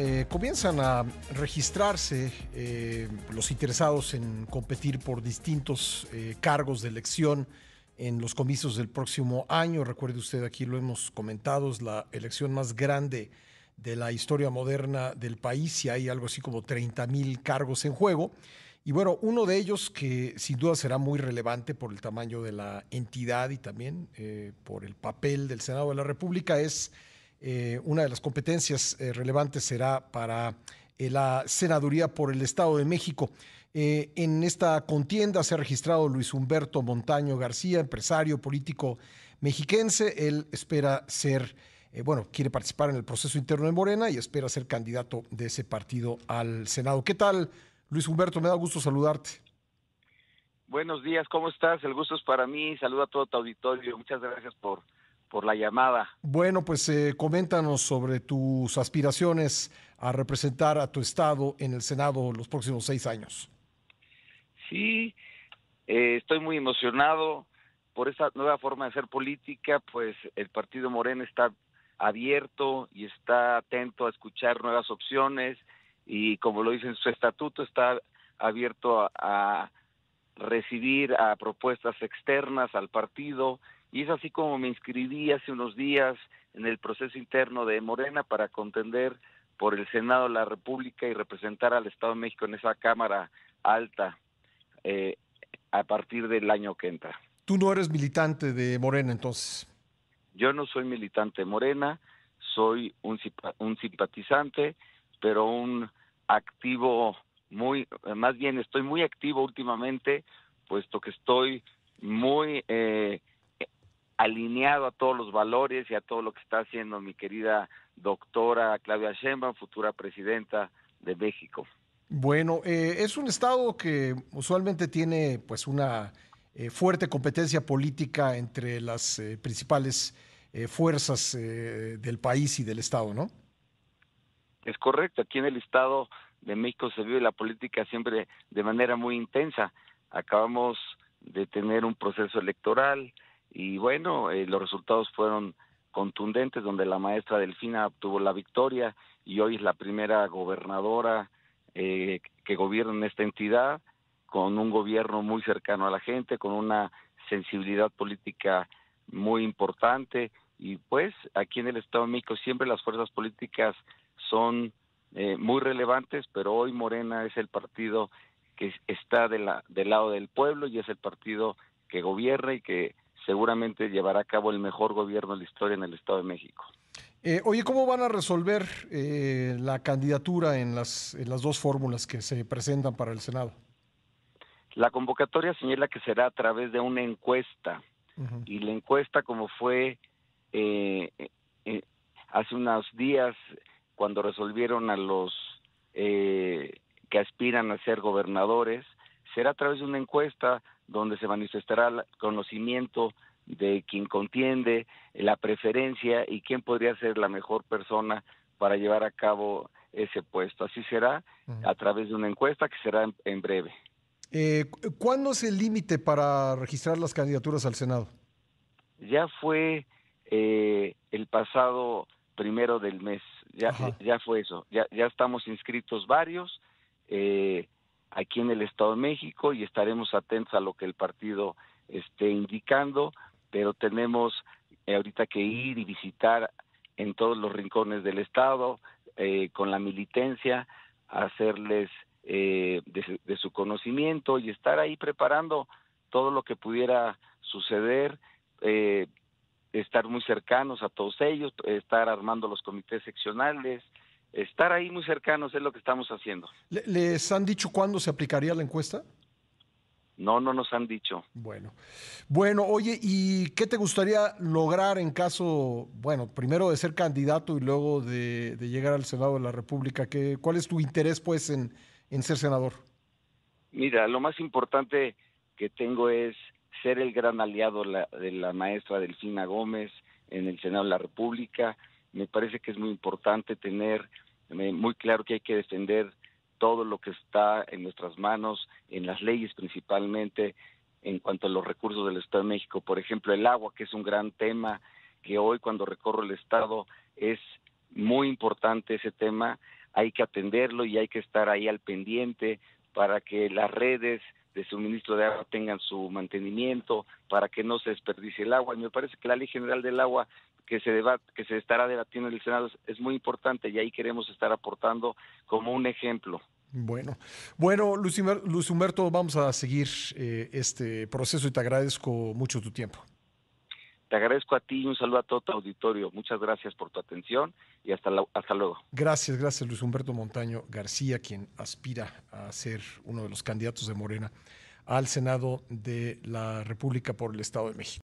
eh, comienzan a registrarse eh, los interesados en competir por distintos eh, cargos de elección en los comicios del próximo año. Recuerde usted, aquí lo hemos comentado, es la elección más grande de la historia moderna del país y hay algo así como 30 mil cargos en juego. Y bueno, uno de ellos que sin duda será muy relevante por el tamaño de la entidad y también por el papel del Senado de la República es eh, una de las competencias eh, relevantes será para eh, la senaduría por el Estado de México. en esta contienda se ha registrado Luis Humberto Montaño García, empresario político mexiquense. Él espera ser, bueno, quiere participar en el proceso interno de Morena y espera ser candidato de ese partido al Senado. ¿Qué tal, Luis Humberto? Me da gusto saludarte. Buenos días, ¿cómo estás? El gusto es para mí. Saludo a todo tu auditorio. Muchas gracias por por la llamada. Bueno, pues eh, coméntanos sobre tus aspiraciones a representar a tu estado en el Senado los próximos seis años. Sí, eh, estoy muy emocionado por esa nueva forma de hacer política, pues el Partido Moreno está abierto y está atento a escuchar nuevas opciones y como lo dice en su estatuto, está abierto a recibir a propuestas externas al partido y es así como me inscribí hace unos días en el proceso interno de Morena para contender por el Senado de la República y representar al Estado de México en esa Cámara Alta eh, a partir del año que entra. Tú no eres militante de Morena entonces. Yo no soy militante de Morena, soy un, un simpatizante, pero un activo muy, más bien estoy muy activo últimamente, puesto que estoy muy eh, alineado a todos los valores y a todo lo que está haciendo mi querida doctora Claudia Sheinbaum, futura presidenta de México. Bueno, eh, es un estado que usualmente tiene pues una eh, fuerte competencia política entre las eh, principales fuerzas del país y del estado, ¿no? Es correcto, aquí en el estado de México se vive la política siempre de manera muy intensa. Acabamos de tener un proceso electoral, y bueno, eh, los resultados fueron contundentes, donde la maestra Delfina obtuvo la victoria y hoy es la primera gobernadora eh, que gobierna en esta entidad, con un gobierno muy cercano a la gente, con una sensibilidad política muy importante. Y pues aquí en el Estado de México siempre las fuerzas políticas son eh, muy relevantes, pero hoy Morena es el partido que está de la, del lado del pueblo y es el partido que gobierna y que seguramente llevará a cabo el mejor gobierno de la historia en el Estado de México. Eh, oye, ¿cómo van a resolver eh, la candidatura en las, en las dos fórmulas que se presentan para el Senado? La convocatoria señala que será a través de una encuesta y la encuesta como fue eh, hace unos días cuando resolvieron a los que aspiran a ser gobernadores, será a través de una encuesta donde se manifestará el conocimiento de quien contiende, la preferencia y quién podría ser la mejor persona para llevar a cabo ese puesto. Así será a través de una encuesta que será en, breve. Eh, ¿Cuándo es el límite para registrar las candidaturas al Senado? Ya fue eh, el pasado primero del mes, ya, ya fue eso, ya, ya estamos inscritos varios. Eh, aquí en el Estado de México y estaremos atentos a lo que el partido esté indicando, pero tenemos eh, ahorita que ir y visitar en todos los rincones del Estado eh, con la militencia, hacerles eh, de, su conocimiento y estar ahí preparando todo lo que pudiera suceder, estar muy cercanos a todos ellos, estar armando los comités seccionales, estar ahí muy cercanos es lo que estamos haciendo. ¿Les han dicho cuándo se aplicaría la encuesta? No, no nos han dicho. Bueno, bueno, oye, ¿y qué te gustaría lograr en caso, bueno, primero de ser candidato y luego de, llegar al Senado de la República? ¿Qué, ¿Cuál es tu interés, pues, en, ser senador? Mira, lo más importante que tengo es ser el gran aliado de la maestra Delfina Gómez en el Senado de la República, me parece que es muy importante tener muy claro que hay que defender todo lo que está en nuestras manos, en las leyes principalmente, en cuanto a los recursos del Estado de México, por ejemplo, el agua, que es un gran tema, que hoy cuando recorro el Estado es muy importante ese tema. hay que atenderlo y hay que estar ahí al pendiente para que las redes de suministro de agua tengan su mantenimiento, para que no se desperdicie el agua. Y me parece que la Ley General del Agua que se deba, que se estará debatiendo en el Senado es muy importante y ahí queremos estar aportando como un ejemplo. Bueno, bueno, Luis Humberto, vamos a seguir eh, este proceso y te agradezco mucho tu tiempo. Te agradezco a ti y un saludo a todo tu auditorio. Muchas gracias por tu atención y hasta, hasta luego. Gracias, gracias Luis Humberto Montaño García, quien aspira a ser uno de los candidatos de Morena al Senado de la República por el Estado de México.